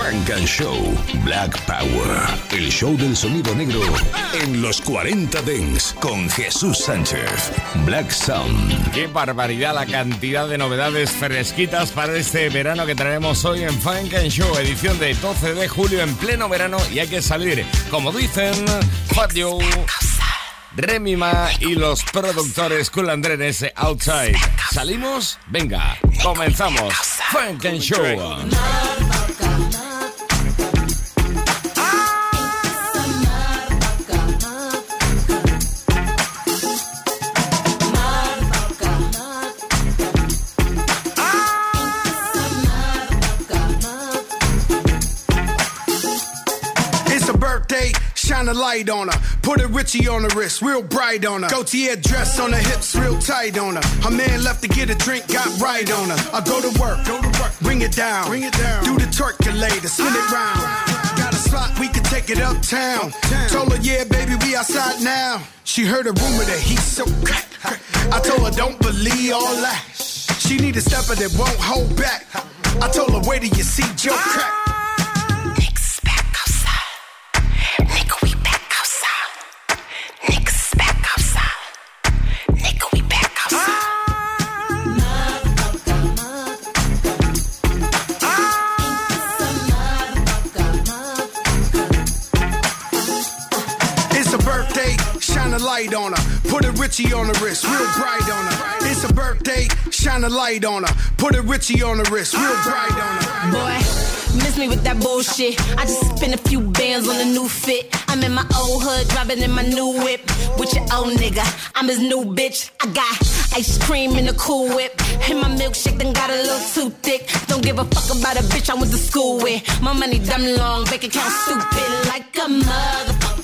Funk and Show Black Power. El show del sonido negro en los 40 Dents con Jesús Sánchez. Black Sound. Qué barbaridad la cantidad de novedades fresquitas para este verano que traemos hoy en Funk and Show, edición de 12 de julio en pleno verano y hay que salir, como dicen, Fat Joe, Remima y los productores Cool Andrenes Outside. ¿Salimos? Venga, comenzamos. Funk and Show. A light on her. Put a Richie on the wrist, real bright on her. Gaultier dress on her hips, real tight on her. Her man left to get a drink, got right on her. I go to work, go to work, bring it down, bring it down. Do the turkulator, spin it round. Got a spot, we can take it uptown. Told her, yeah, baby, we outside now. She heard a rumor that he's so crack. I told her, don't believe all that. She need a stepper that won't hold back. I told her, wait till you see Joe crack. Light on her. Put a Richie on the wrist, real bright on her. It's a birthday, shine a light on her. Put a Richie on the wrist, real bright on her. Boy, miss me with that bullshit. I just spent a few bands on a new fit. I'm in my old hood, driving in my new whip. With your old nigga, I'm his new bitch. I got ice cream in a cool whip. And my milkshake done got a little too thick. Don't give a fuck about a bitch I went to school with. My money dumb long, bank account stupid like a motherfucker.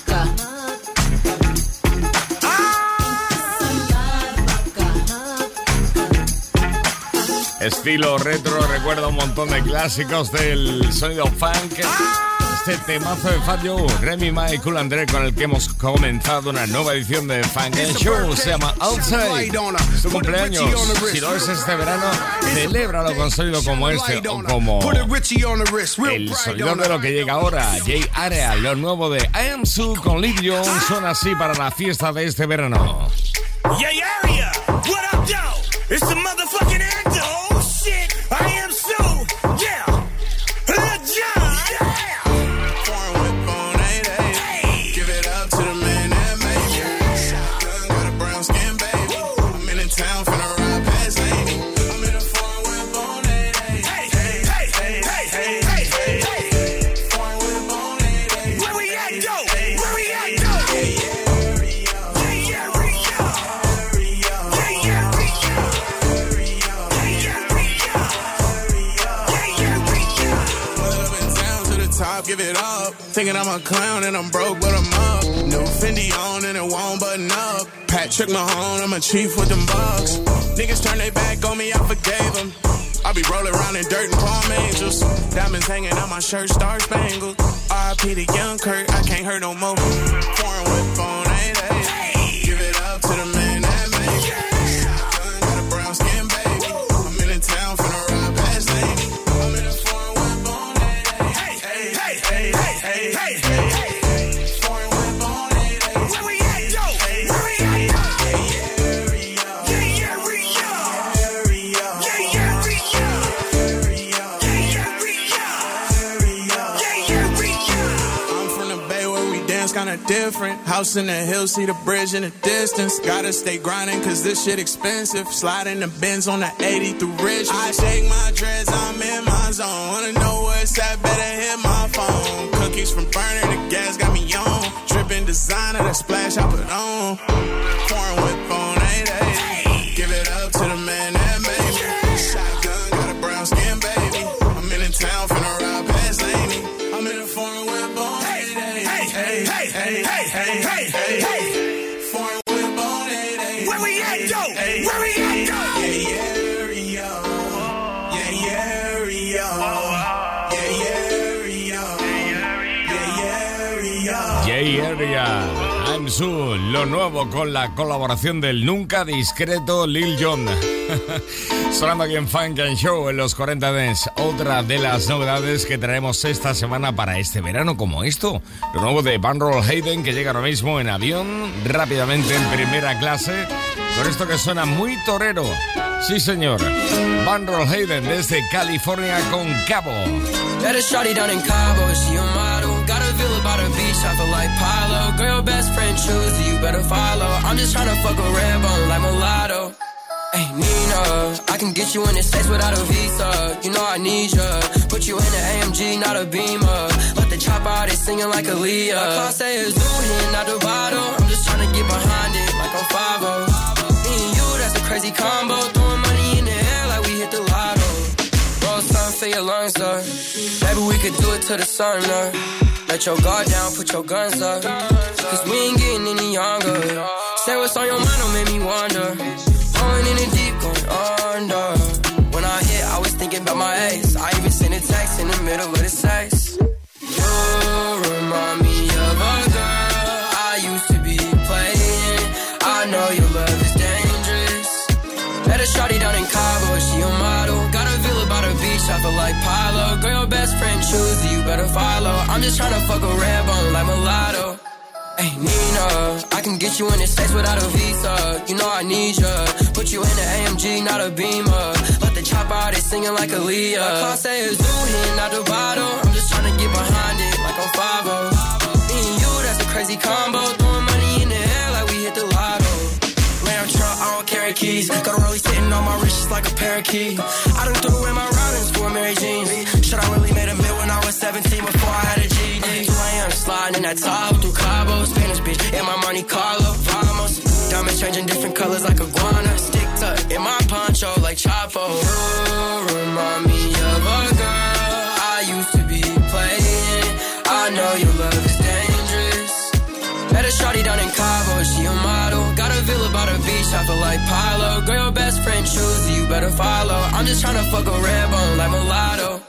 Estilo retro, recuerda un montón de clásicos del sonido funk. Este temazo de Fat Joe, Remy Ma y Cool André con el que hemos comenzado una nueva edición de Funk and Show. Se llama Outside. su cumpleaños. Si lo es este verano, celébralo con sonido como este o como el sonido de lo que llega ahora. Jay Area, lo nuevo de I Am Sue con Liv Jones, son así para la fiesta de este verano. Jay Area, what up, yo? It's the motherfucking Thinking I'm a clown and I'm broke, but I'm up. New Fendi on and it won't button up. Patrick Mahone, I'm a chief with them bucks. Niggas turn their back on me, I forgave them. I be rolling around in dirt and palm angels. Diamonds hanging on my shirt, star spangled. RIP to Young Kurt, I can't hurt no more. Foreign whip on 8 Give it up to the man different. House in the hills, see the bridge in the distance. Gotta stay grinding, cause this shit expensive. Sliding the bins on the 80 through Rich. I shake my dreads, I'm in my zone. Wanna know what's that? Better hit my phone. Cookies from burner, the gas got me on. Dripping designer, that splash I put on. Pouring Lo nuevo con la colaboración del nunca discreto Lil Jon. Sonando aquí en Funk and Show en los 40 Dents. Otra de las novedades que traemos esta semana para este verano, como esto. Lo nuevo de Van Roll Hayden que llega ahora mismo en avión, rápidamente en primera clase. Con esto que suena muy torero. Sí, señor. Van Roll Hayden desde California con Cabo. Got a villa by the beach, I feel like Pilo. Girl, best friend choose, you better follow. I'm just trying to fuck a red bone like mulatto. Hey Nina, I can get you in the States without a visa. You know I need ya. Put you in an AMG, not a Beamer. Let the chop out, they singing like a Aaliyah. My car say it's here, not the bottle. I'm just trying to get behind it like I'm 5 Me and you, that's a crazy combo. Throwing money in the air like we hit the lotto. Roll something for your lungs, though. Maybe we could do it to the sun, though. Let your guard down, put your guns up. Cause we ain't getting any younger. Say what's on your mind, don't make me wonder. Going in the deep, going under. When I hit, I was thinking about my ex. I even sent a text in the middle of the sex. You remind me of a girl I used to be playing. I know your love is dangerous. Met a shawty down in Cabo, I feel like Pilo. Girl, your best friend choose you better follow. I'm just trying to fuck a red bone like mulatto. Hey Nina, I can get you in the States without a visa. You know I need ya. Put you in an AMG, not a Beamer. Let the chop out, they singing like Aaliyah. My car say it's here, not the bottle. I'm just trying to get behind it like I'm 5 Me and you, that's a crazy combo. Throwing money in the air like we hit the lotto. Lamb truck, I don't carry keys. Got a rollie sitting on my wrist just like a parakeet. I done threw away my for Mary Jeans. Should I really made a mil when I was 17 before I had a GD? 2 a.m. sliding in that top through Cabo, Spanish bitch, in my Monte Carlo, vamos. Diamonds changing different colors like iguana. Stick to in my poncho like Chapo. You remind me of a girl I used to be playing. I know your love is dangerous. Met a shawty down in Cabo, she a model. The beach, I feel like Pilo. Girl, your best friend choose you better follow. I'm just trying to fuck a red bone like mulatto.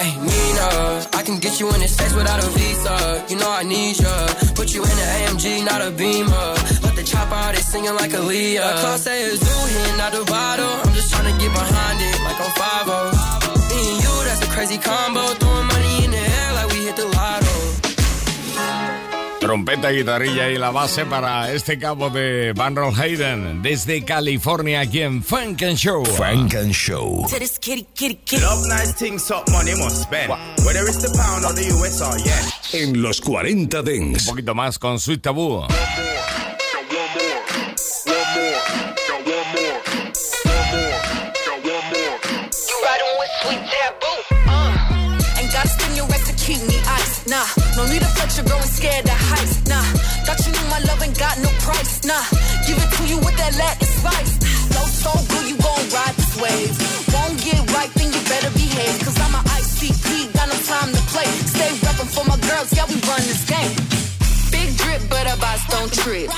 Hey Nina, I can get you in the States without a visa. You know I need ya. Put you in an AMG, not a Beamer. Let the chop out, they singing like Aaliyah. Car say it's new here, not the bottle. I'm just trying to get behind it like I'm 5 Me and you, that's a crazy combo. Throwing money in the air like we hit the lotto. Trompeta, guitarrilla y la base para este cabo de Van Roll Hayden desde California aquí en Funk and Show. Funk and Show. To this kitty, kitty, kitty. Love nice things, top money must spend. Whether it's the pound or the US or yen. En los 40 Un Dents. poquito más con Sweet Taboo. Got no price. Nah, give it to you with that Latin spice. Flow so good, you gon' ride this wave. Won't get right, then you better behave. Cause I'm a ICP, got no time to play. Stay reppin' for my girls, yeah, we run this game. Big drip, but a boss don't trip.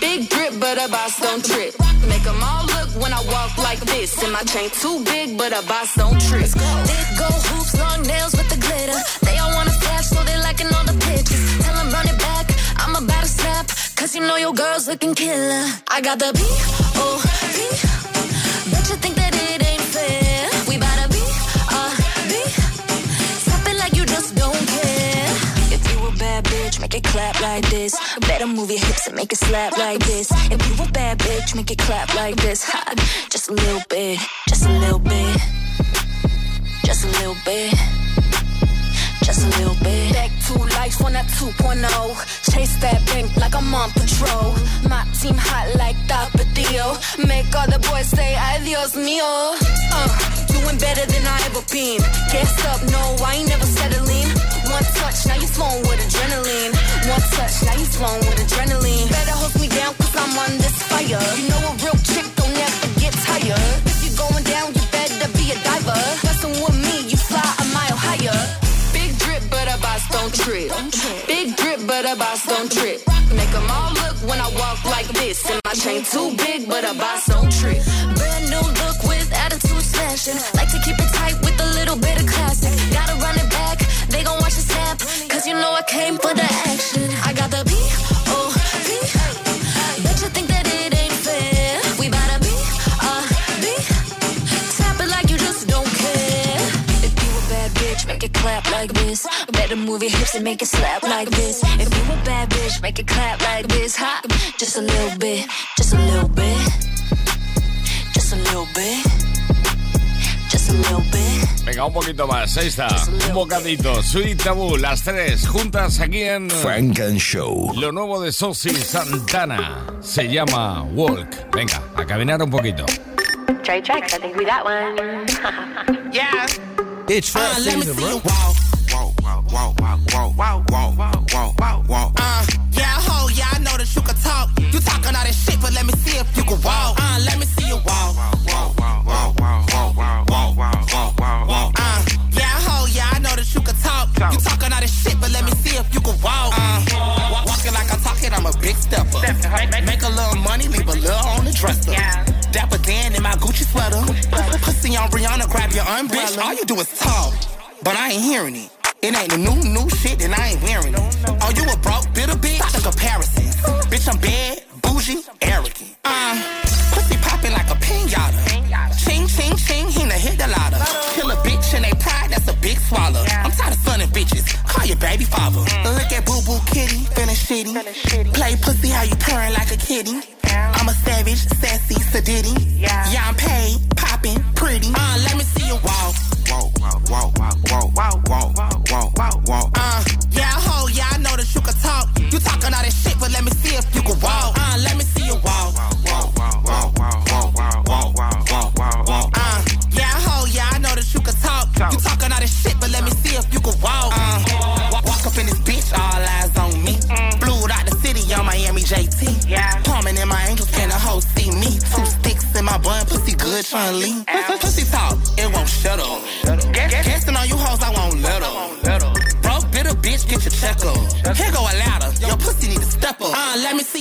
Big drip, but a boss don't trip. Make 'em all look when I walk like this. And my chain too big, but a boss don't trip. Big gold hoops, long nails with the glitter. They all wanna flash, so they liking all the pictures. Tell 'em run it Cause you know your girl's looking killer. I got the B-O-B. Bet you think that it ain't fair. We bout to be, be. Stop it like you just don't care. If you a bad bitch, make it clap like this. Better move your hips and make it slap like this. If you a bad bitch, make it clap like this. Ha, just a little bit, just a little bit. Just a little bit. Bit. Life on that 2.0. Chase that bank like I'm on patrol. My team hot like Tapatio. Make all the boys say, ay Dios mío. Uh, doing better than I ever been. Guess up, no, I ain't never settling. One touch, now you flowing with adrenaline. One touch, now you flowing with adrenaline. Better hook me down, cause I'm on this fire. You know a real chick don't never get tired. If you're going down, you better be a diver. Messing with me, don't trip. Big drip, but a boss don't trip. Make 'em all look when I walk like this. And my chain too big, but a boss don't trip. Brand new look with attitude smashing. Like to keep it tight with a little bit of classic. Gotta run it back, they gon' watch it snap. Cause you know I came for the action. Better move your hips and make it slap like this. If you a bad bitch, make it clap like this. Ha, just a little bit, just a little bit, just a little bit. Just a little bit. Venga, un poquito más. Ahí está. Un bocadito. Sweet Taboo, las tres juntas aquí en Frank and Show. Lo nuevo de Sosi Santana se llama Walk. Venga, a caminar un poquito. Trey Tracks, I think we got one. Yeah. It's Uh, let me see you walk. Walk, walk, walk, walk, walk, walk, walk, walk, walk. Uh, yeah, ho, yeah, I know that you can talk. You talking all that shit, but let me see if you can walk. Uh, let me see you walk. Walk, walk, walk, walk, walk, walk, walk, walk, walk, walk, walk. Uh, yeah, ho, yeah, I know that you can talk. You talking all that shit, but let me see if you can walk. Uh, walking like I'm talking, I'm a big stepper. Make, make a little money, Brianna, grab your umbrella. Bitch, all you do is talk, but I ain't hearing it. It ain't the new, new shit, and I ain't wearing it. Oh, you a broke, bitter bitch? Stop the comparisons. Bitch, I'm bad, bougie, arrogant. Uh, pussy popping like a pinata. Ching, ching, ching, he done hit the ladder. Kill a bitch and they pride, that's a big swallow. I'm tired of sunning bitches, call your baby father. Look at boo boo kitty, feeling shitty. Play pussy how you purring like a a walk, walk, walk. Uh,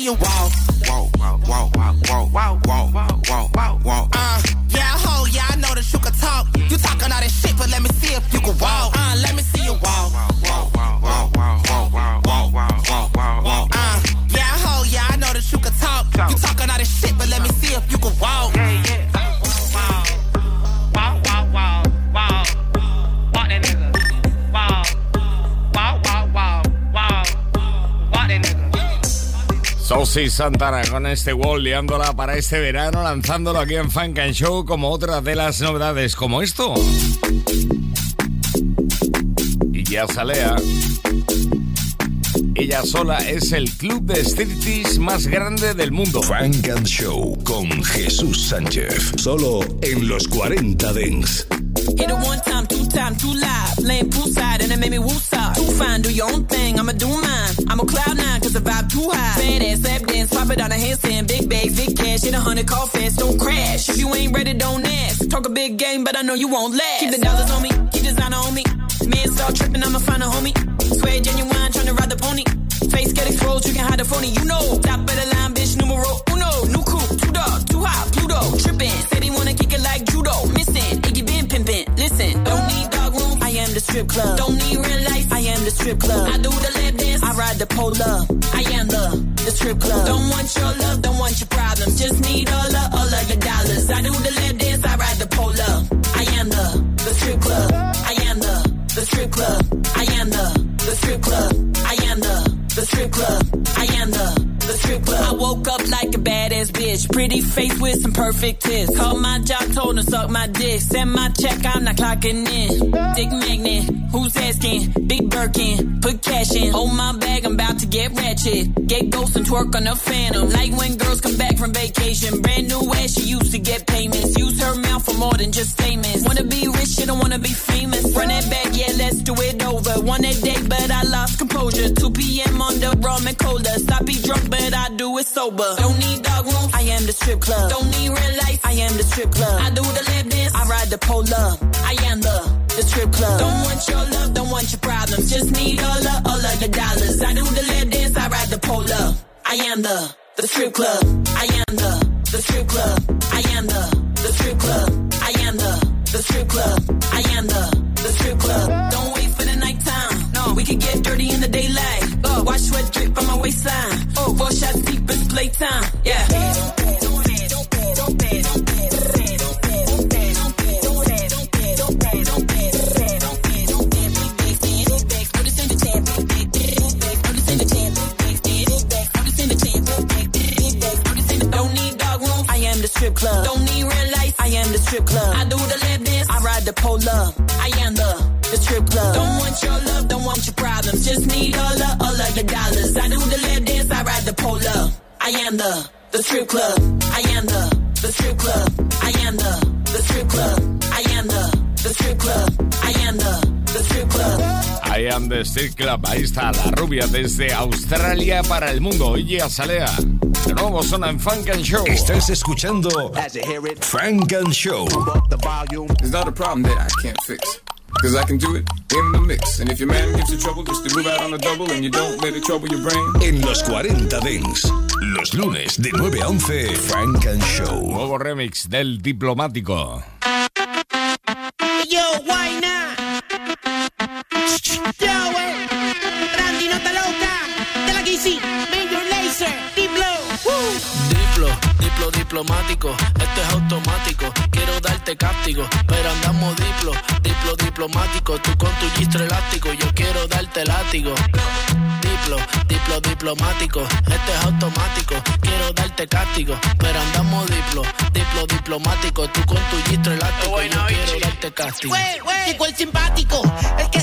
being wild Santana con este wall liándola para este verano, lanzándolo aquí en Funk and Show como otra de las novedades, como esto. Y ya salea. Ella sola es el club de striptease más grande del mundo. Frank and Show con Jesús Sánchez. Solo en los 40 Dents. One time, two live. Laying poolside and it made me woosah. Too fine, do your own thing, I'ma do mine. I'm on cloud nine cause the vibe too high. Bad ass, lap dance, pop it on a handstand. Big bags, big cash, hit a hundred, call fast, don't crash. If you ain't ready, don't ask. Talk a big game, but I know you won't last. Keep the dollars on me, keep designer on me. Man start tripping, I'ma find a homie. Swear genuine, tryna ride the pony. Face get exposed, you can hide the phony, you know. Top of the line, bitch, numero uno. New crew, two dog, too hot, Pluto. Tripping, said he wanna kick it like judo. Missing, strip club. Don't need real life, I am the strip club. I do the lap dance, I ride the pole. I am the, the strip club. Don't want your love, don't want your problems. Just need all of, all of the dollars. I do the lap dance, I ride the pole. I am the, the strip club. I am the, the strip club. I am the, the strip club. I am the, the strip club. I am the, the strip club. I woke up like a badass bitch. Pretty face with some perfect tits. Called my job, told her suck my dick. Send my check, I'm not clocking in. Dick magnet, who's asking? Big Birkin, put cash in. Hold my bag, I'm about to get ratchet. Get ghost and twerk on a phantom. Like when girls come back from vacation. Brand new ass, she used to get payments. Use her mouth for more than just statements. Wanna be rich, she don't wanna be famous. Run that back, yeah, let's do it over. One a day, but I lost composure. 2 p.m. on the rum and. Stop be drunk, but I do it sober. Don't need dog room, I am the strip club. Don't need real life, I am the strip club. I do the lap dance, I ride the pole up. I am the, the strip club. Don't want your love, don't want your problems. Just need all of, all of the dollars. I do the lap dance, I ride the pole up. I am the, the strip club. I am the, the strip club. I am the, the strip club. I am the, the strip club. I am the, the strip club. Don't wait for the nighttime. No, we can get dirty in the daylight. Watch sweat drip on my waistline. Oh, four shots deep, it's playtime. Yeah. Strip club. Don't need red lights. I am the strip club. I do the lap dance. I ride the pole up. I am the the strip club. Don't want your love. Don't Just need all of all of your dollars. I do the lap dance. I ride the pole up. I am the the strip club. I am the the strip club. I am the the strip club. I am the the strip club. I am the the strip club. I am the strip club. Ahí está la rubia desde Australia para el mundo. Oye, Salea. De nuevo suena en Funk and Show. Estás escuchando Funk and Show. It's not a problem that I can't fix. Cause I can do it in the mix. And if your man gives you trouble, just to move out on the double and you don't let it trouble your brain. En los 40 Dents. Los lunes de 9 a 11, Funk and Show. Nuevo remix del diplomático. Yo, why not? Yo, eh. Randy, no te loca. De la KC, Major Laser, Diplo. Woo. Diplo, diplo diplomático, esto es automático. Quiero darte castigo, pero andamos diplo, diplo diplomático. Tú con tu gistro elástico, yo quiero darte látigo. Diplo, diplo diplomático, esto es automático. Quiero darte castigo, pero andamos diplo, diplo diplomático. Tú con tu gistro elástico, yo quiero darte castigo. Wey, wey. Llegó el simpático, el que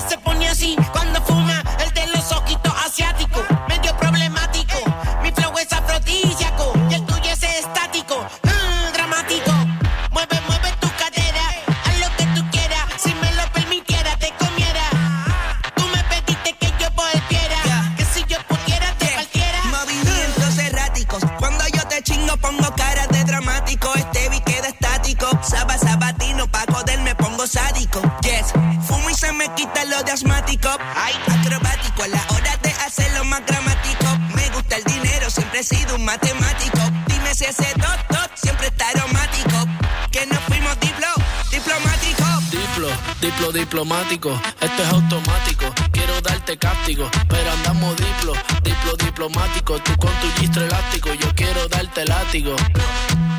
esto es automático. Quiero darte castigo, pero andamos diplo, diplo diplomático. Tú con tu gistro elástico, yo quiero darte látigo.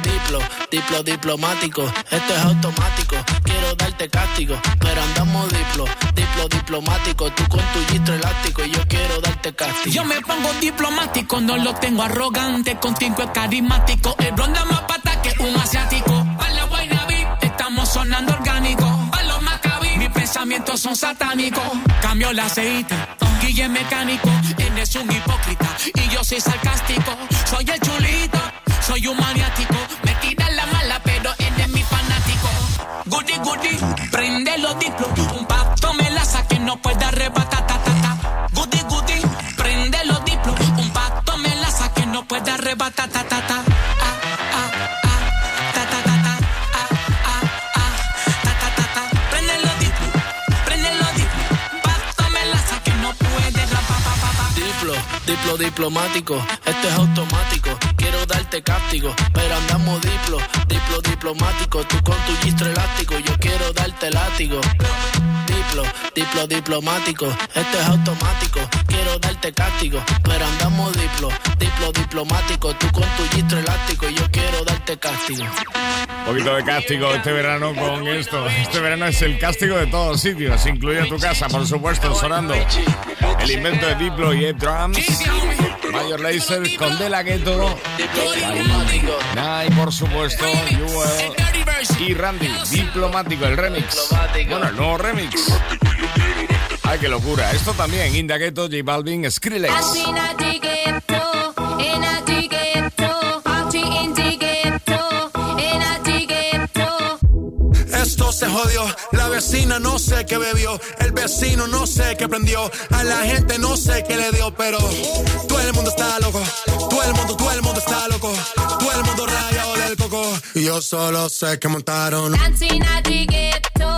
Diplo, diplo diplomático, esto es automático. Quiero darte castigo, pero andamos diplo, diplo diplomático. Tú con tu gistro elástico, yo quiero darte castigo. Yo me pongo diplomático, no lo tengo arrogante, contigo es carismático. El ronda más pata que un asiático. Son satánicos. Cambio el aceite, Guille mecánico. Él es un hipócrita y yo soy sarcástico. Soy el chulito, soy un maniático. Me tiran la mala, pero él es mi fanático. Goody, goody, prende los diplos. Un pacto me la saque, no puede arrebatar. Ta, ta, ta. Goody, goody, prende los diplos. Un pacto me la saque, no puede arrebatar. Ta, ta, ta. Diplo diplomático, esto es automático. Quiero darte castigo, pero andamos diplo, diplo diplomático. Tú con tu gistro elástico, yo quiero darte látigo. Diplo, diplo diplomático, esto es automático. Quiero darte castigo, pero andamos diplo, diplo diplomático. Tú con tu gistro elástico, yo quiero darte castigo. Un poquito de castigo este verano con esto. Este verano es el castigo de todos sitios, incluida tu casa, por supuesto, sonando. El invento de Diplo y Ed Drums. Mayor Laser con De La Ghetto. Nah, y por supuesto, Jewel y Randy. Diplomático, el remix. Bueno, el nuevo remix. Ay, qué locura. Esto también, Inda Ghetto, J Balvin, Skrillex. Esto se jodió, la vecina no sé qué bebió, el vecino no sé qué prendió, a la gente no sé qué le dio, pero todo el mundo está loco, todo el mundo, todo el mundo está loco, todo el mundo rayado del coco, y yo solo sé que montaron. Dancing at the ghetto,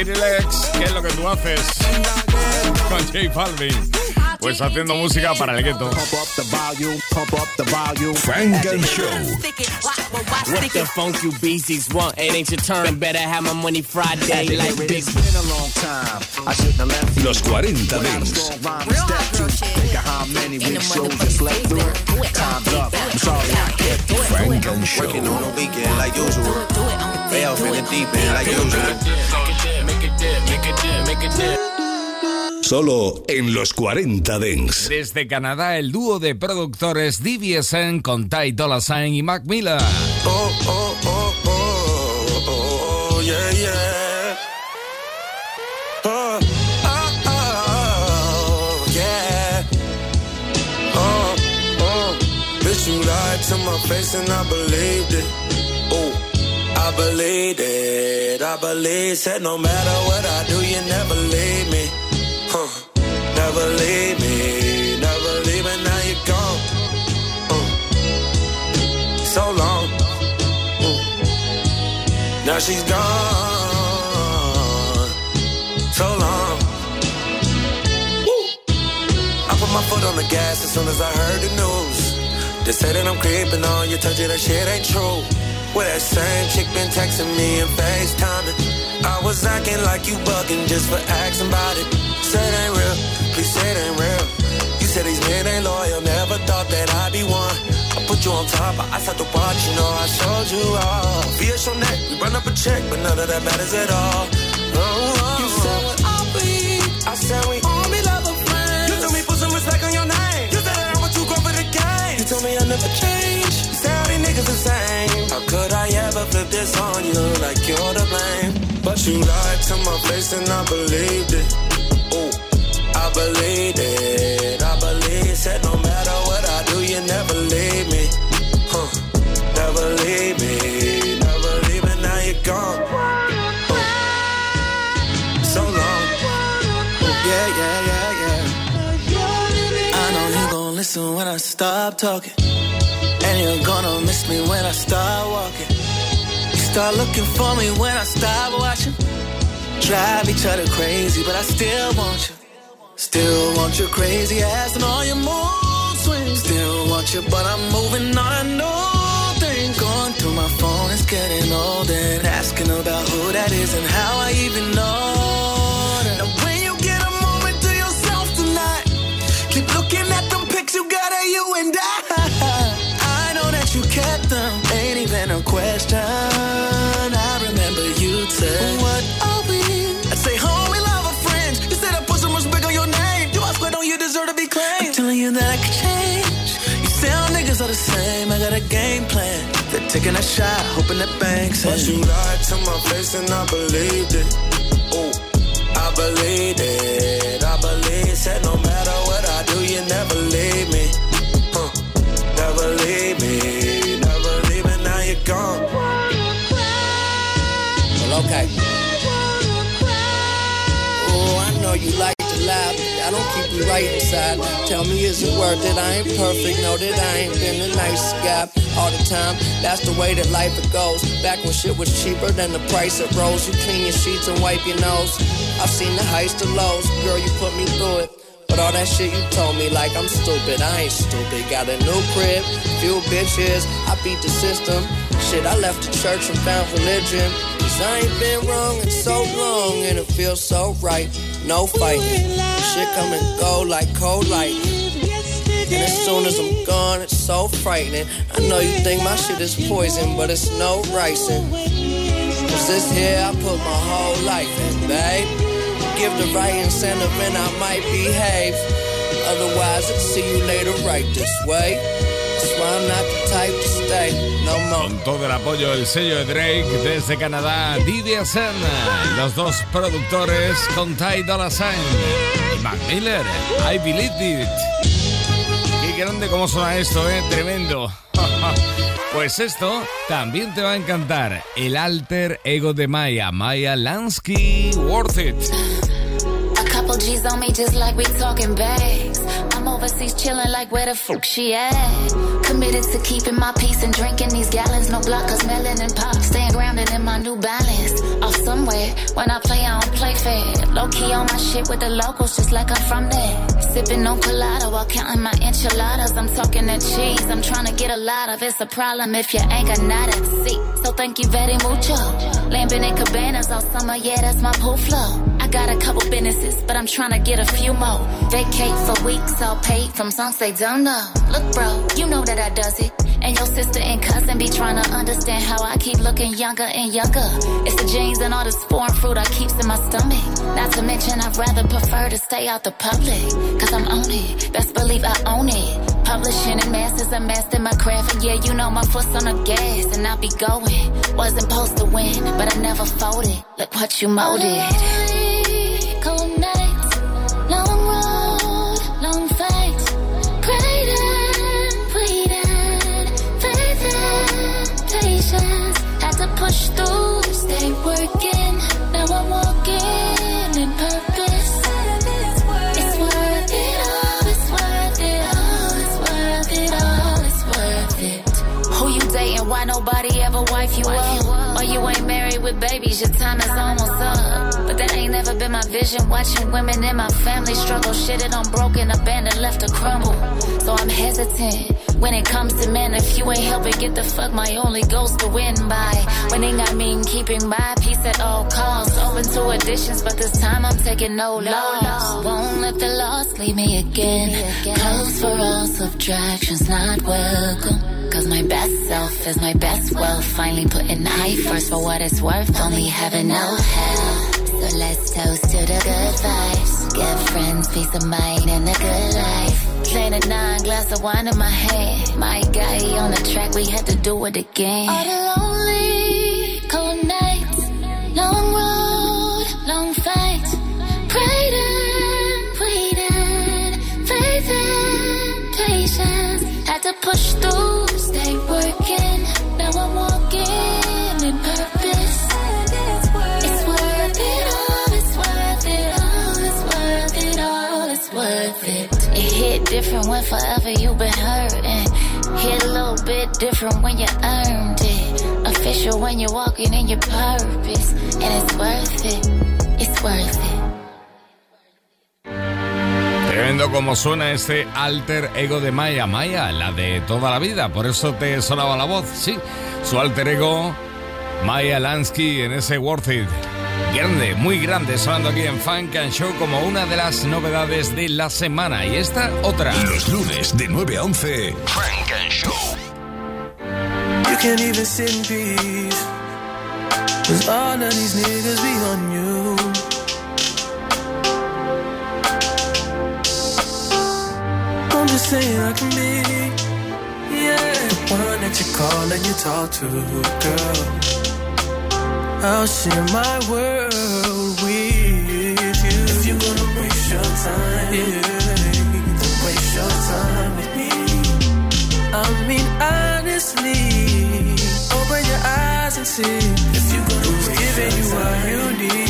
Skrillex, ¿qué es lo que tú haces? Con J Balvin. Pues haciendo música para el gueto. Frank and Show. What the funk you beasties want? It ain't your turn. Better have my money Friday like big. Los 40 Dents. Frank and Show. Working on the weekend like usual. Way off in the deep end like usual. Solo en los 40 Dents. Desde Canadá, el dúo de productores DVSN con Ty Dolla Sign y Mac Miller. Oh, oh, oh, oh, oh, yeah, yeah. Oh, oh, oh, yeah. Oh, oh. Bitch, you lied to my face and I believed it. Believed it. I believe, said no matter what I do, you never leave me. Huh. Never leave me. Never leave me, now you're gone. Uh. So long. Now she's gone. So long. Woo. I put my foot on the gas as soon as I heard the news. They say that I'm creeping on you, told you that shit ain't true. Well, that same chick been texting me and FaceTiming. I was acting like you bugging just for asking about it. Say it ain't real, please say it ain't real. You said these men ain't loyal, never thought that I'd be one. I put you on top, I I start to watch, you know I showed you all. Via neck, we run up a check, but none of that matters at all. Oh, oh. You said what I'll be, I said we only love a friend. You told me put some respect on your name. You said that I want you go for the game. You told me I never change. How could I ever flip this on you like you're to blame? But you lied to my face and I believed it. Ooh, I believed it. I believe said no matter what I do, you never leave me. Huh? Never leave me. Never leave me. Now you're gone. So long. Yeah, yeah, yeah, yeah. I know you gon' listen when I stop talking. You're gonna miss me when I start walking. You start looking for me when I stop watching. Drive each other crazy, but I still want you. Still want your crazy ass and all your mood swings. Still want you, but I'm moving on a new thing. Going through my phone, it's getting old and asking about who that is and how I even know. Now when you get a moment to yourself tonight, keep looking at them pics you got of you and I. I kept them, ain't even a question. I remember you said, What are we? I'd say, home we love our friends. You said I put so much big on your name. You I swear, don't you deserve to be claimed? I'm telling you that I could change. You say all niggas are the same. I got a game plan. They're taking a shot, hoping that banks. But you lied to my face and I believed it. Ooh, I believed it. I believe. Said no matter you like to lie, I don't keep you right inside. Tell me, is it worth it? I ain't perfect, know that I ain't been the nice guy all the time. That's the way that life it goes. Back when shit was cheaper than the price it rose. You clean your sheets and wipe your nose. I've seen the heights to lows, girl, you put me through it. But all that shit you told me like I'm stupid, I ain't stupid. Got a new crib, few bitches, I beat the system. Shit, I left the church and found religion. Cause I ain't been wrong in so long and it feels so right. No fighting. Shit come and go like cold lightning. And as soon as I'm gone, it's so frightening. I know you think my shit is poison, but it's no ricin'. Cause this here I put my whole life in, babe. Give the right incentive and I might behave. Otherwise, I'll see you later right this way. Con todo el apoyo del sello de Drake desde Canadá, Didier Sen, los dos productores con Ty Dolla Sign Mac Miller, I Believe It. Qué grande cómo suena esto, eh, tremendo. Pues esto también te va a encantar. El alter ego de Maya, Maya Lansky, Worth It. Couple G's on me just like we talking bags. I'm overseas chilling like where the fuck she at. Committed to keeping my peace and drinking these gallons. No blockers, melon and pop. Staying grounded in my new balance. Off somewhere. When I play, I don't play fair. Low key on my shit with the locals just like I'm from there. Sipping on colada while counting my enchiladas. I'm talking that cheese. I'm trying to get a lot of it's a problem if you ain't got nada. See, so thank you very mucho. Lambing in cabanas all summer, yeah, that's my pool flow. I got a couple businesses, but I'm trying to get a few more. Vacate for weeks, all paid from songs they don't know. Look, bro, you know that I does it. And your sister and cousin be trying to understand how I keep looking younger and younger. It's the genes and all this foreign fruit I keeps in my stomach. Not to mention, I'd rather prefer to stay out the public. Cause I'm on it, best believe I own it. Publishing in masses, I mastered my craft. And yeah, you know my foot's on the gas, and I'll be going. Wasn't supposed to win, but I never folded. Look what you molded. Push through, stay working. Now I'm walking in purpose. It's worth it all, it's worth it all, it's worth it all, it's worth it. Who you dating? Why nobody ever wife you up? Or you ain't married with babies, your time is almost up. But that ain't never been my vision. Watching women in my family struggle, shit it on broken, abandoned, left to crumble. So I'm hesitant when it comes to men. If you ain't helping, get the fuck. My only goals to win by winning. I mean keeping my peace at all costs. Open to additions, but this time I'm taking no loss. Won't let the loss leave me again. Close for all subtractions, not welcome. Cause my best self is my best wealth. Finally putting I first for what it's worth. Only heaven, no hell. So let's toast to the good vibes. Give friends peace of mind and a good life. Plain a nine glass of wine in my hand. My guy on the track, we had to do it again. All the lonely, cold nights, long road, different when forever you've been hurting. Hit a little bit different when you earned it. Official when you're walking in your purpose. And it's worth it, it's suena este alter ego de Maya. Maya, la de toda la vida. Por eso te sonaba la voz. Sí, su alter ego, Maya Lansky, en ese Worth It. Grande, muy grande, sonando aquí en Funk and Show como una de las novedades de la semana. Y esta otra. Los lunes de 9 a 11, Funk and Show. You can't even sit in peace. Cause all of these niggas be on you. I'm just saying I can be, yeah, the one that you call and you talk to, girl. I'll share my world with you. If you're gonna waste your time, yeah, then waste your time with me. I mean, honestly, open your eyes and see. If you're gonna who's giving you what you need,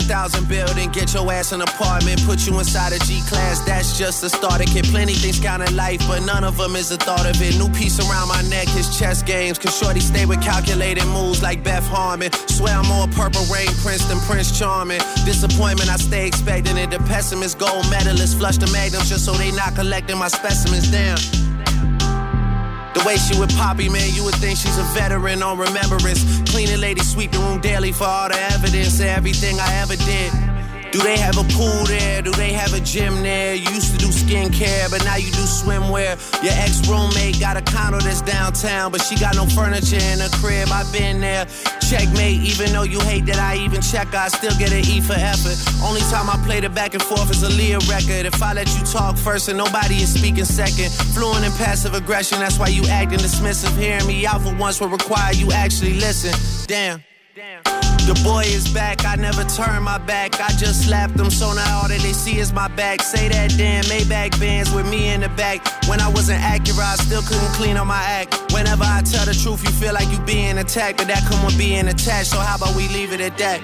10,000 building, get your ass an apartment, put you inside a G class. That's just the start. It can plenty things count in life, but none of them is the thought of it. New piece around my neck is chess games. Cause Shorty stay with calculated moves like Beth Harmon. Swear I'm more purple rain prince than Prince Charming. Disappointment, I stay expecting it. The pessimist, gold medalist, flush the magnums just so they not collecting my specimens. Damn. The way she with Poppy, man, you would think she's a veteran on remembrance. Cleaning lady, sweep the room daily for all the evidence of everything I ever did. Do they have a pool there? Do they have a gym there? You used to do skincare, but now you do swimwear. Your ex roommate got a condo that's downtown, but she got no furniture in her crib. I've been there. Checkmate, even though you hate that I even check, I still get an E for effort. Only time I play the back and forth is a Leah record. If I let you talk first and nobody is speaking second, fluent in passive aggression, that's why you acting dismissive. Hearing me out for once will require you actually listen. Damn. The boy is back, I never turn my back. I just slapped him, so now all that they see is my back. Say that damn Maybach bands with me in the back. When I wasn't accurate, I still couldn't clean up my act. Whenever I tell the truth, you feel like you being attacked, but that come with being attached. So how about we leave it at that?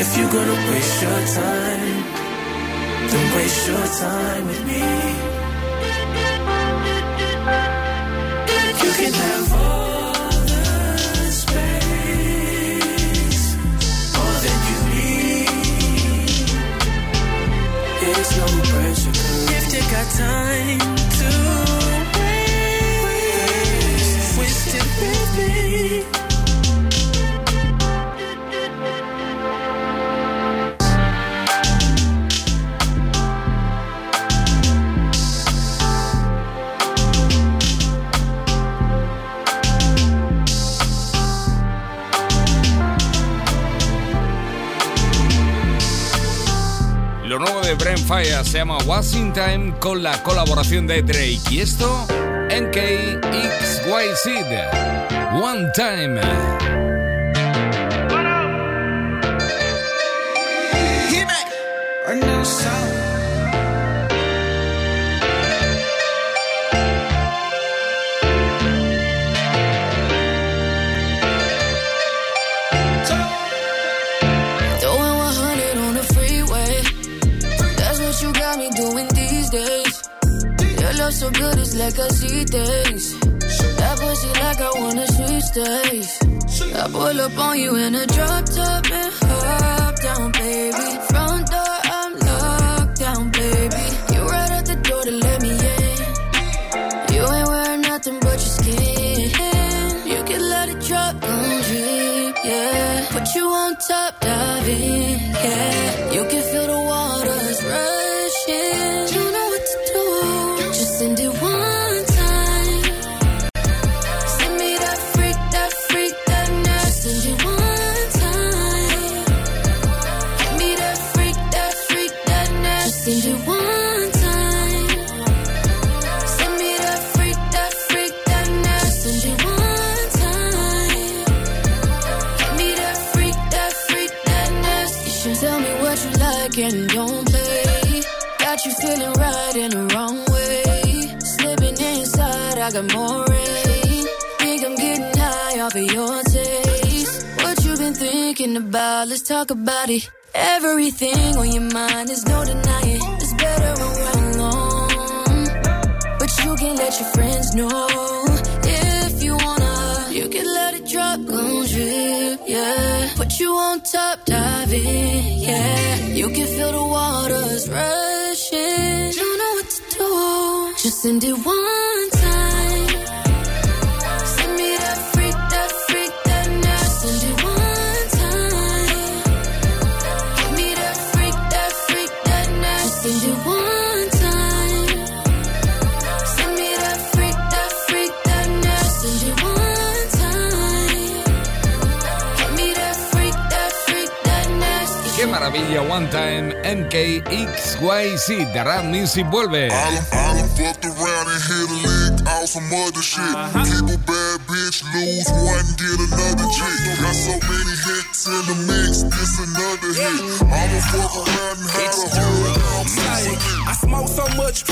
If you're gonna waste your time, then waste your time with me. You can have all No pressure. If got time to waste, waste it de Brent Fire se llama Wasting Time con la colaboración de Drake. Y esto, NKXYZ. One Time. So good, it's like I see things. That pussy like I wanna switch days. I pull up on you in a drop top and hop down, baby. Front door, I'm locked down, baby. You right at the door to let me in. You ain't wearing nothing but your skin. You can let it drop, don't dream, yeah. Put you on top, dive in, yeah. You Let's talk about it. Everything on your mind is no denying. It's better when we're alone. But you can let your friends know if you wanna. You can let it drop, gon' drip, yeah. Put you on top, dive in, yeah. You can feel the waters rushing. Don't know what to do. Just send it one One Time MKXYZ de Rap Music vuelve. Fucked around and hit a lick out some other shit. Keep a bad bitch, lose one, get another chick. Got so many hits in the mix, this another hit. I'ma fuck around and have a whole I smoke so much.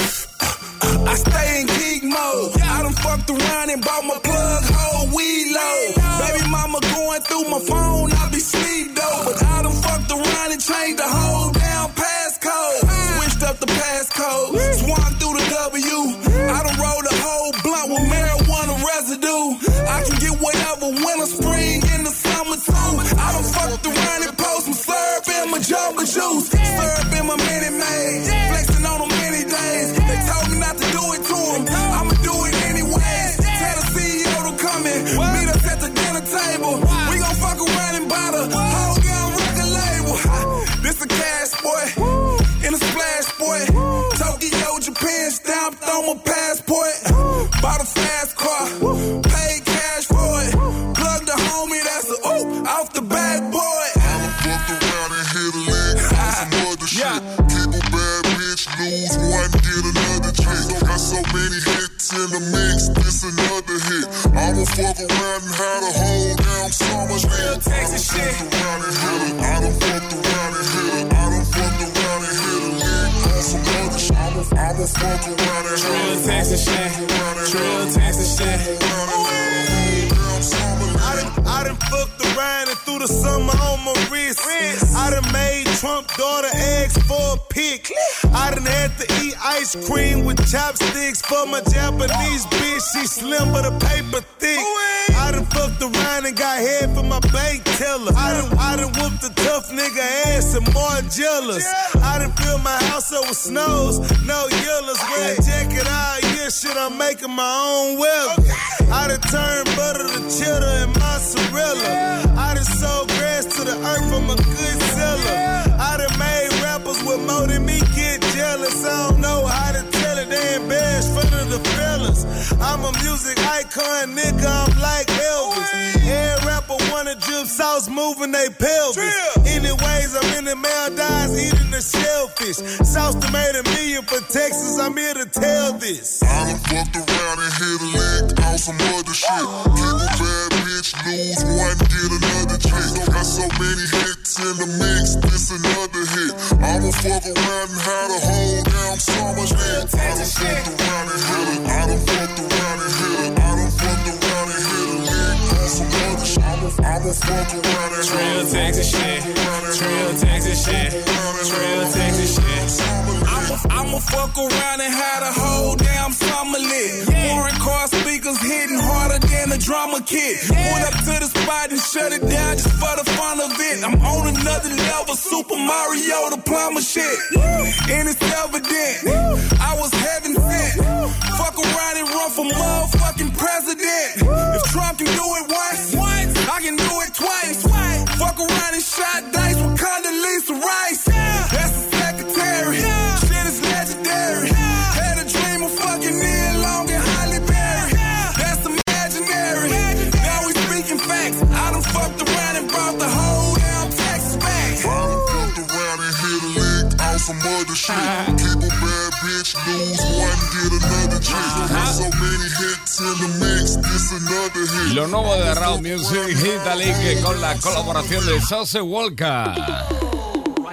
I stay in geek mode. I done fucked around and bought my plug hole weed low. Baby mama going through my phone, I be sleep changed the whole damn passcode. Switched up the passcode, swung through the W. I done rolled a whole blunt with marijuana residue. I can get whatever winter, spring, in the summer too. I done fucked around and post some syrup in my jumper juice. Syrup in my Minute Maid. On my passport. Bought a fast car. Fuck around and hit a, Real Texas shit. Shit. I done, I done fucked around and threw the summer on my wrist. I done made Trump daughter eggs for a pick. I done had to eat ice cream with chopsticks for my Japanese bitch. She slim but a paper thick. I done fucked around and got head for my bank teller. I done, I done whooped a tough nigga ass and more jealous. I done filled my house up with snows, no yellows. Wear jacket all year, shit, I'm making my own weather. I done turned butter to cheddar and mozzarella. I done sold grass to the earth, I'm a good seller. I done made with more than me get jealous. I don't know how to they embarrassed front of the fellas. I'm a music icon, nigga, I'm like Elvis. Every rapper wanna drip sauce, moving they pelvis. Anyways, I'm in the Maldives eating the shellfish. Sauce that made a million for Texas, I'm here to tell this. I done fucked around and hit a lick out some other shit. Keep a bad bitch, lose one, get another chick. Got so many hits in the mix, this another hit. I'ma fuck around and have a whole damn summer shit. I done fucked around and hit a, I done fucked around and hit a, I done fucked around and hit a lick on some other shit. I'ma, I'ma fuck around and hit a, Real Texas shit. Real Texas shit. Real Texas shit. I'ma, I'ma fuck around and have a whole damn summer lit. Foreign car speakers hitting a drama kit. Pulled up to the spot and shut it down just for the fun of it. I'm on another level, Super Mario the plumber shit. And it's evident, I was heaven sent. Fuck around and run for motherfucking president. If Trump can do it once, I can do it twice. Shit. Keep a bad bitch, lose one, get another chick. Got so many hits in the mix, this another hit. Lo nuevo de Raw Music Italy que con la colaboración de Sose Walker.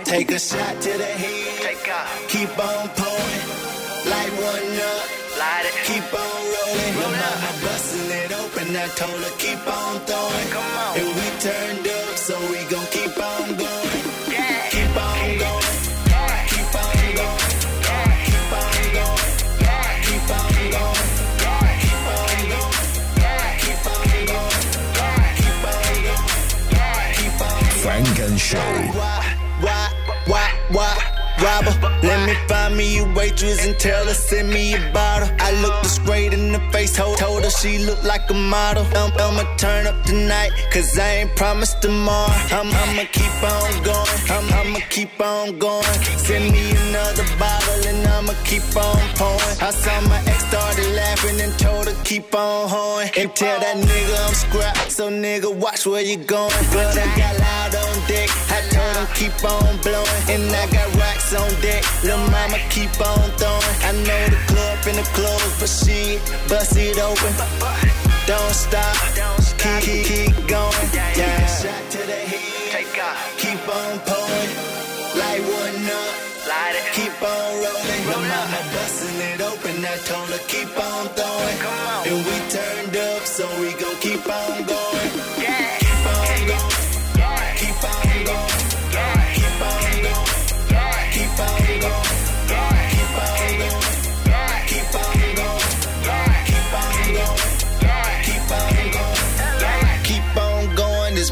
Take a shot to the head. Keep on pouring. Light one up. Light it. Keep on rolling. busting it open, I told her keep on throwing. And we turned Show. Robber? Let me find me a waitress and tell her send me a bottle. I looked her straight in the face, told, told her she looked like a model. I'm, I'ma turn up tonight, cause I ain't promised tomorrow. I'm, I'ma keep on going, I'm, I'ma keep on going. Send me another bottle and I'ma keep on pouring. I saw my ex started laughing and told her keep on hoeing. And tell that nigga I'm scrapped, so nigga watch where you going. But I got loud on deck, I told him keep on blowing. And I got rocks on deck, lil' mama keep on throwing. I know the club in the clothes, but she bust it open. Don't stop, keep, keep, keep going. Yeah. Shot to the head, take off. keep on pulling. Light one up, Light it. keep on rolling. Roll Lil' mama busting it open, I told her keep on throwing. And we turned up, so we gon' keep on going.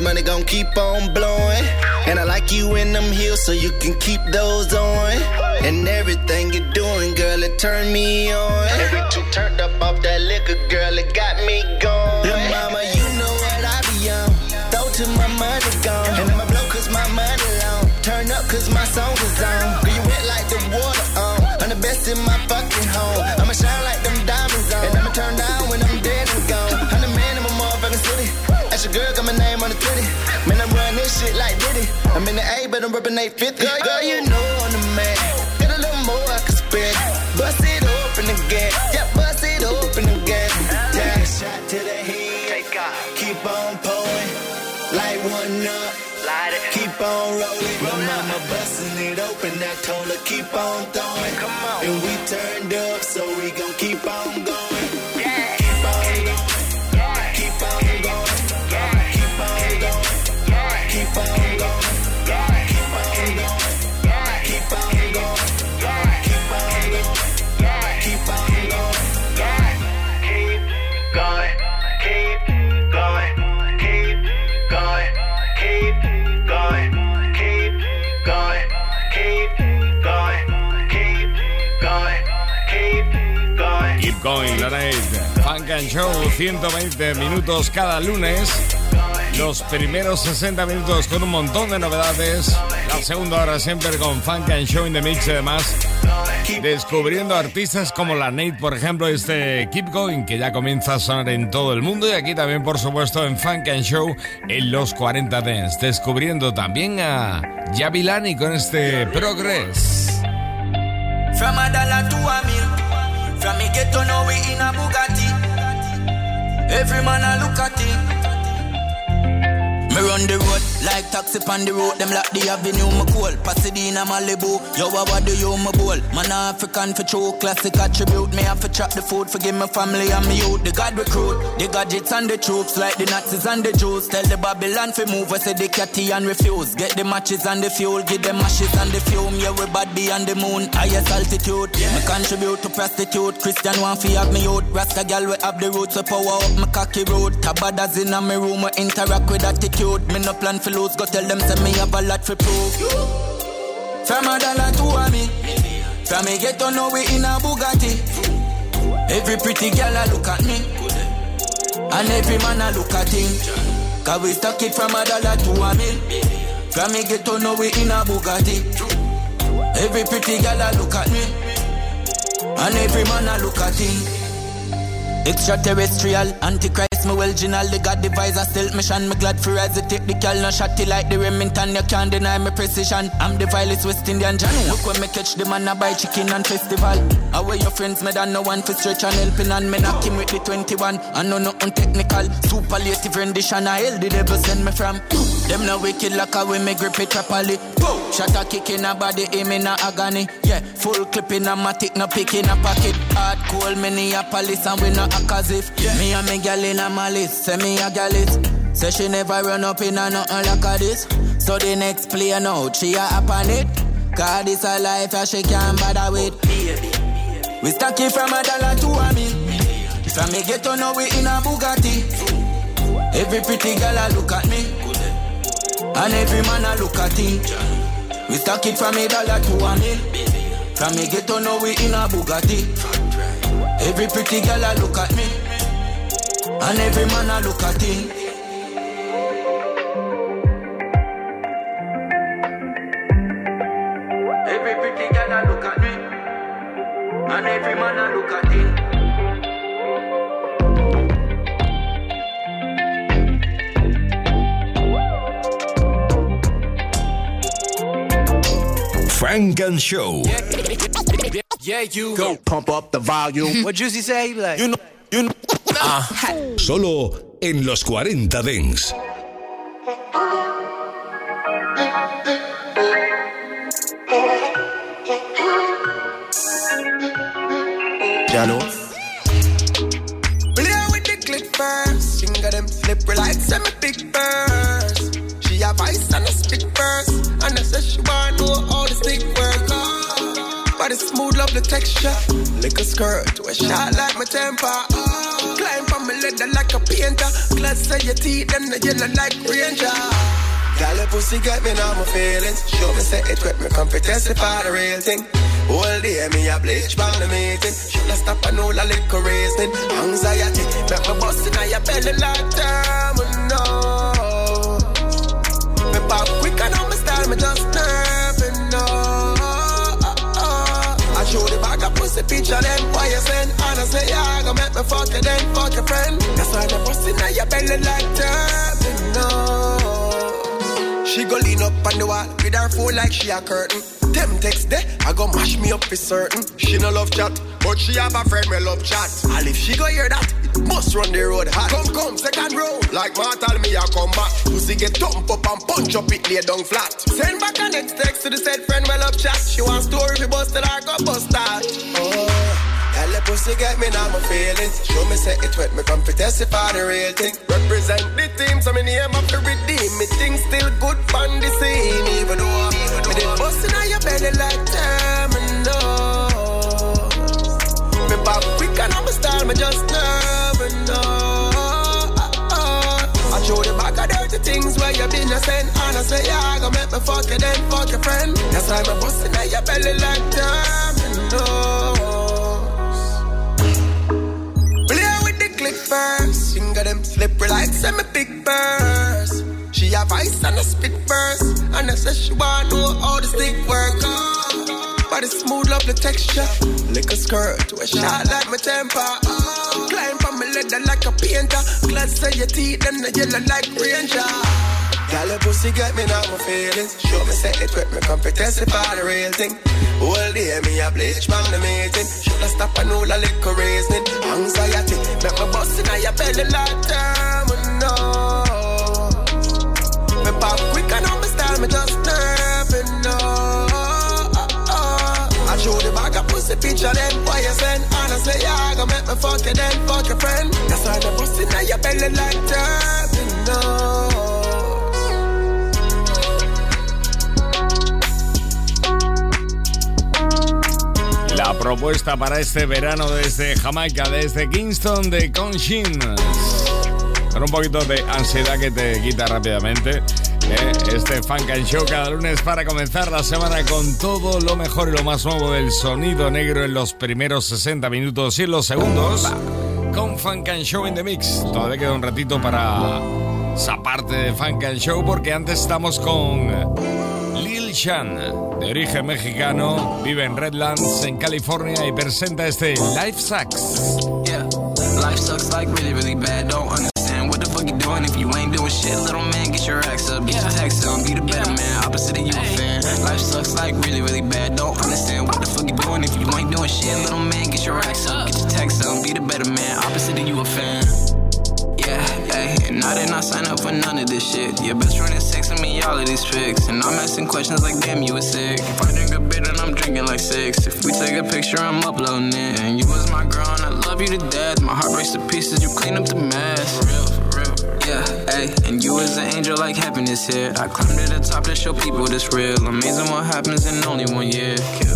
Money gon' keep on blowing. And I like you in them heels so you can keep those on. And everything you're doing, girl, it turned me on. Every two turned up off that liquor, girl, it got me going. Lil' mama, you know what I be on. Throw to my money gone. Shit like Diddy. I'm in the A, but I'm ripping 850. Girl, girl, you know I'm the man. Get a little more I can spend. Bust it open again. Yeah, bust it open again. Yeah. Shot to the head. Keep on pouring. Light one up. Light it. Keep on rolling. Lil' mama busting it open. I told her keep on throwing. Come on. And we turned up, so we gon' keep Night. Funk and Show, 120 minutos cada lunes. Los primeros 60 minutos con un montón de novedades. La segunda hora siempre con Funk and Show in the Mix y demás. Descubriendo artistas como la Nate, por ejemplo, este Keep Going, que ya comienza a sonar en todo el mundo. Y aquí también, por supuesto, en Funk and Show en los 40 Dance. Descubriendo también a Javilani con este Progress. From me get to know we in a Bugatti. Every man a look at it. Me run the road like taxi on the road. Them like the avenue, me cool. Pasadena, Malibu. Yo, what do you, my bowl? Man, African for true. Classic attribute. Me have to chop the food. Forgive my family and me youth. The God recruit. The gadgets and the troops. Like the Nazis and the Jews. Tell the Babylon for move. I say the catty and refuse. Get the matches and the fuel. Give them ashes and the fume. Yeah, we body on the moon. Highest altitude. Me contribute to prostitute. Christian want fi have me youth. Rasta gal we have the roots. We power up my cocky road. Tabadas in me room. We interact with attitude. Me no plan for lose. Go tell them say me have a lot for prove. From a dollar to a me. From me get know we in a Bugatti. Every pretty girl a look at me. And every man a look at him. Cause we stuck it from a dollar to a mil. From me get know we in a Bugatti. Every pretty girl a look at me. And every man a look at him. Extraterrestrial, antichrist, me original. The God device a stealth mission. Me glad for rise take the cal no shotty like the Remington. You can't deny me precision. I'm the vilest West Indian John. Look when me catch the man a buy chicken and festival. Away your friends, me done no one for stretch and helping and me knock him with the 21. I know nothing technical. Superlative rendition. I hell the devil send me from. Them no wicked like a way me grip it properly. Shot a kick in a body, aim in a agony. Yeah, full clip in a matic, no pick in a pocket. Hard cold Minneapolis and we no act as if yeah. me and me gal in a my list. Say me a gal it. Say she never run up in a nothing like a this. So the next play now, she a up on it. Cause this a life that she can't bother with. We stack it from a dollar to a mil. From me get to know we in a Bugatti. Every pretty girl a look at me. And every man a look at him. We stack it from a dollar to a mil. From me get to know we in a Bugatti. Every pretty girl a look at me. And every man a look at him. Every pretty girl a look at me. And every man a look at him. Funk and Show. Yeah, you go pump up the volume. what Juicy say? Like, you know, you know. Uh. Solo en los 40 Dance. Ya know. Play with the clip first. Finger them slippery like semi big burst. She have ice and a spit first. And I said she want know Body smooth, love the texture. Lick a skirt, to a shot like my temper. Climb from my leather like a painter. Glass of your teeth, and the yellow like ranger. Your pussy got me now my feelings. Show me say it with me, come testify the real thing. All day me a bleach by the meeting. Should I stop and all a little reasoning? Anxiety, make me bust in your belly like time, no. Me pop quick and my style, me just pussy picture then why you send I say yeah, go make me fuck you then fuck your friend. That's why the pussy in your belly like turbine, no. She go lean up on the wall with her phone like she a curtain. Them text there, I go mash me up for certain. She no love chat, but she have a friend me love chat. And if she go hear that, must run the road hot. Come, come, second row. Like mortal me, I come back. Pussy get thump up and punch up it lay down flat. Send back a next text to the said friend well up chat. She want story fi bust it, I bust that Oh Tell the pussy get me now my feelings. Show me say it wet me come to testify the real thing. Represent the team so me name up to redeem Me. Things still good fun the scene Even though Me did bustin' on your belly like terminal Me pop quick and I'm a star me just know dirty things where you been a send And I say yeah, I go make me fuck you then fuck your friend That's why me bustin' on your belly like terminal Play with the click first. Finger them slippery like semi big burst. She have ice and a spit burst. And I said she want know how the stick work. Body smooth, love the texture. Lick a skirt to a shot like my temper. Climb from my leather like a painter. Glass of your teeth and the yellow like ranger. Gal, your pussy got me now my feelings. Show me say it with me, come for the real thing. All day me a bleach from the meeting. Should I stop and all a little reasoning? Anxiety, make me bust in your belly like terminal. Me pop quick and on my style, me just La propuesta para este verano desde Jamaica, desde Kingston de Conshin. Con un poquito de ansiedad que te quita rápidamente. ¿Eh? Este Funk and Show cada lunes para comenzar la semana con todo lo mejor y lo más nuevo del sonido negro en los primeros 60 minutos y en los segundos. Con Funk and Show in the Mix. Todavía queda un ratito para esa parte de Funk and Show porque antes estamos con Lil Shan, de origen mexicano, vive en Redlands, en California y presenta este Life Sucks. Yeah, life sucks like really, really bad. Doing if you ain't doing shit. Little man, get your axe up, get your text on, be the better man. Opposite of you, a fan. Life sucks like really, really bad. Don't understand what the fuck you doing if you ain't doing shit. Little man, get your axe up, get your text on, be the better man. Opposite of you, a fan. Yeah, hey, and I did not sign up for none of this shit. Your best friend is texting me all of these pics, and I'm asking questions like, damn, you was sick. If I drink a bit, then I'm drinking like six. If we take a picture, I'm uploading it. And you was my girl, and I love love you to death. My heart breaks to pieces, you clean up the mess. Yeah, hey, and you as an angel like happiness here. I climbed to the top to show people this real. Amazing what happens in only one year. Kill.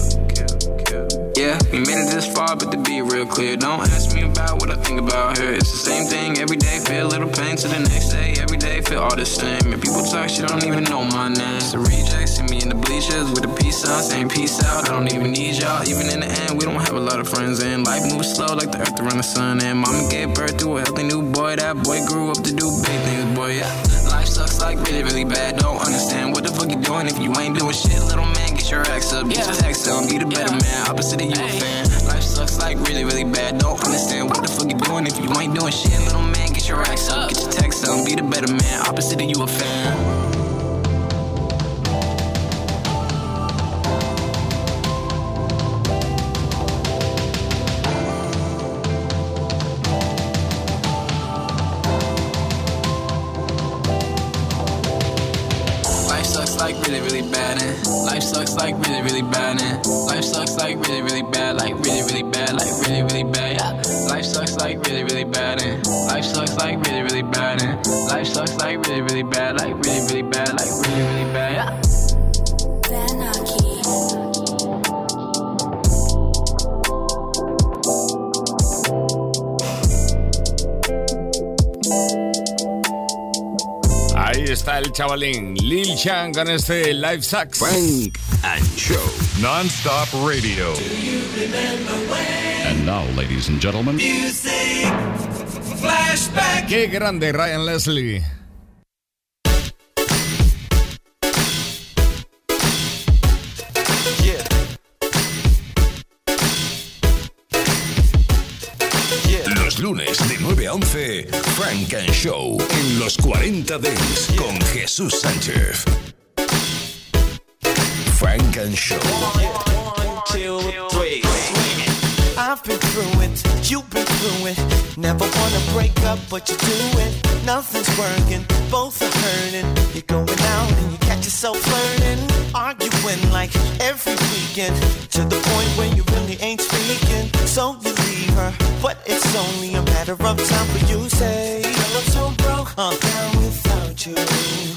Yeah, we made it this far, but to be real clear, don't ask me about what I think about her. It's the same thing every day, feel a little pain to the next day. Every day, feel all the same. And people talk shit, I don't even know my name. A reject, see me in the bleachers with a peace sign, saying peace out. I don't even need y'all. Even in the end, we don't have a lot of friends, and life moves slow like the earth around the sun. And mama gave birth to a healthy new boy. That boy grew up to do big things, boy. Yeah, life sucks like really, really bad. Don't understand what the fuck you doing if you ain't doing shit, little man. Get your ass up, get your text up, be the better man. Opposite of you, a fan. Life sucks like really, really bad. Don't understand what the fuck you doing if you ain't doing shit, little man. Get your ass up, get your text up, be the better man. Opposite of you, a fan. Like really, really bad, and life sucks like really, really bad, like really, really bad, like really, really bad. Yeah. Life sucks like really, really bad, and life sucks like really, really bad, and life sucks like really, really bad, like really, really bad, like really, really bad. Yeah. Ahí está el chavalín Lil Chan con este Life Sucks. Funk and Show. Non-stop radio. And now, ladies and gentlemen, Flashback. Qué grande Ryan Leslie. Yeah. Los lunes de 9 a 11, Frank and Show en los 40 Dents con Jesús Sánchez. Funk and Show. You've been through it. Never wanna break up, but you do it. Nothing's working, both are hurting. You're going out and you catch yourself flirting, arguing like every weekend. To the point where you really ain't speaking. So you leave her, but it's only a matter of time for you say, Girl, I'm so broke, uh, down without you.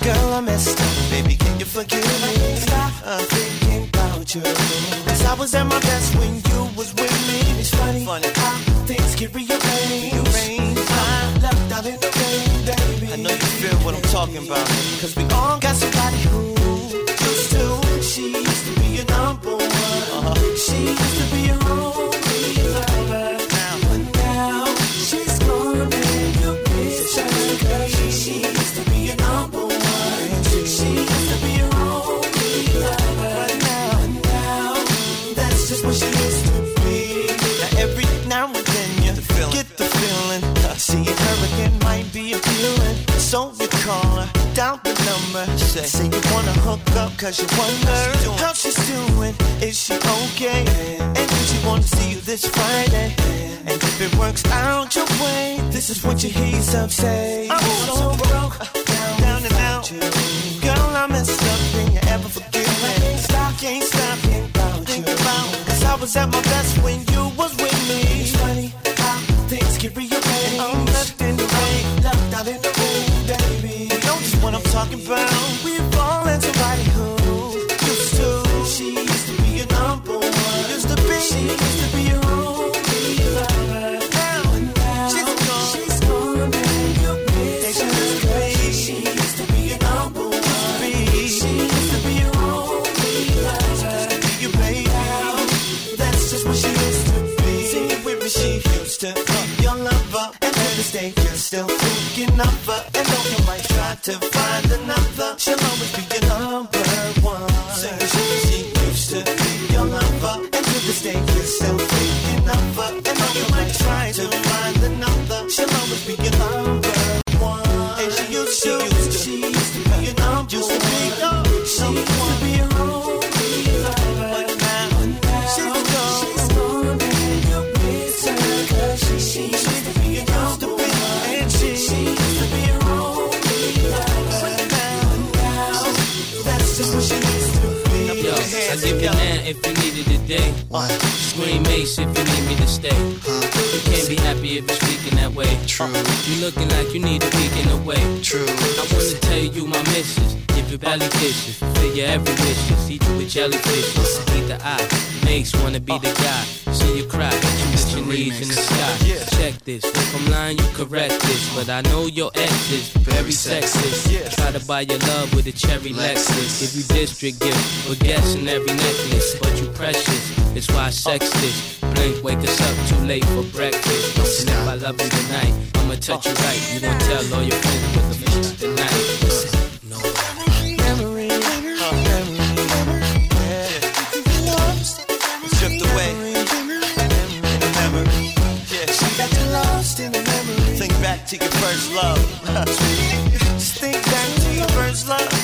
Girl, I messed up, baby, can you forgive me? Stop uh, thinking about you. Cause I was at my best when you was with me. It's funny, funny. how things can rearrange. I left out in the rain, baby. I know you feel what I'm talking about. Cause we all got somebody who used to. She used to be your number one. Uh-huh. She used to be your only lover. Now, but now she's gonna make your picture. She So you call her, down the number. Say, say you wanna hook up cause you wonder how she's doing. Is she okay? And do she wanna see you this Friday? And if it works out your way, this is what you hear yourself say. I'm so broke, down, down and out. Girl, I messed up, can you ever forgive me? Can't stop, can't stop, think about think about. Cause I was at my best when you was with me. It's funny how things get rearranged. I'm left in the rain, left out in the rain, I'm talking about. Somebody who used to. She used to be your number one. Used to be. I know your ex is very sexist. Try to buy your love with a cherry Lexus. Give you district gift for guessing every necklace. But you precious. It's why I sex this. Blink, wake us up too late for breakfast. If I love you tonight, I'ma touch you right. You gon' tell all your friends what the fuck tonight. Love. Just think your first love.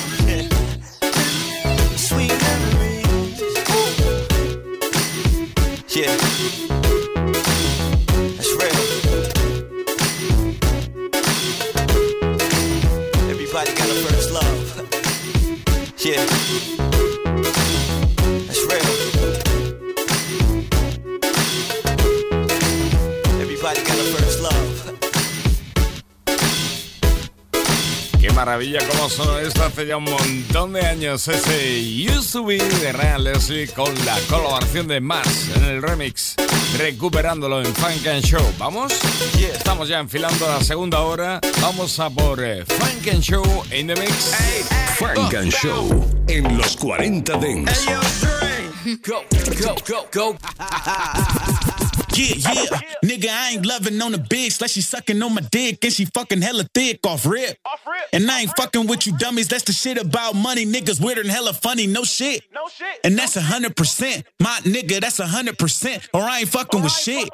Maravilla cómo sonó esto hace ya un montón de años. Ese Used to Be de Ryan Leslie con la colaboración de Mars en el remix, recuperándolo en Funk and Show. ¿Vamos? Estamos ya enfilando la segunda hora. Vamos a por eh, Funk and Show in the mix. Funk and Show en los 40 Dents. Go, go, go, go. Yeah, yeah. Nigga, I ain't loving on the bitch like she sucking on my dick and she fucking hella thick off rip. Off rip. And I ain't fucking with you dummies. That's the shit about money. Niggas weird and hella funny. No shit. No shit. And that's a hundred percent. My nigga, that's a hundred percent. Or I ain't fucking with shit.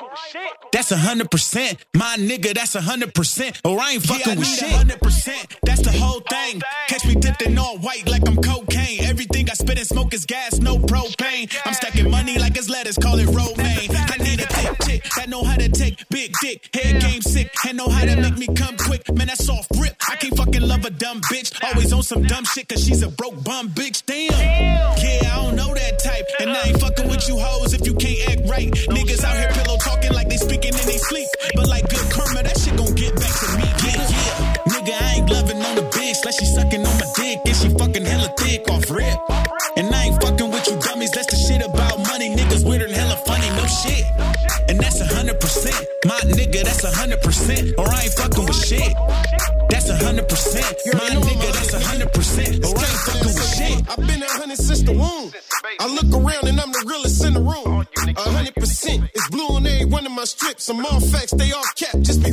That's a hundred percent. My nigga, that's a hundred percent. Or I ain't fucking with shit. Hundred percent. That's the whole thing. Catch me dipped in all white like I'm cocaine. Everything I spit and smoke is gas, no propane. I'm stacking money like it's lettuce, call it romaine. I need a thick chick that know how to take big dick, head game sick, and know how to make me come quick. Man, that's off rip. I can't fucking love a dumb bitch. Always on some dumb shit, cause she's a broke bum bitch. Damn. Yeah, I don't know that type. And I ain't fucking with you hoes if you can't act right. Niggas out here pillow talking like they speaking in they sleep. But like good karma, that shit gon' get back to me. Yeah, yeah. Nigga, I ain't loving on the bitch like she sucking on my dick and she fucking hella thick off rip. And I ain't fucking with you dummies. That's the shit about money. Niggas weird and hella funny, no shit. 100%. Or I ain't fucking with shit. That's 100%. My nigga, that's 100%. Or I ain't fucking with shit. I've been 100 since the womb. I look around and I'm the realest in the room. 100%. It's blue on every one of my strips. I'm all facts, they all cap. Just be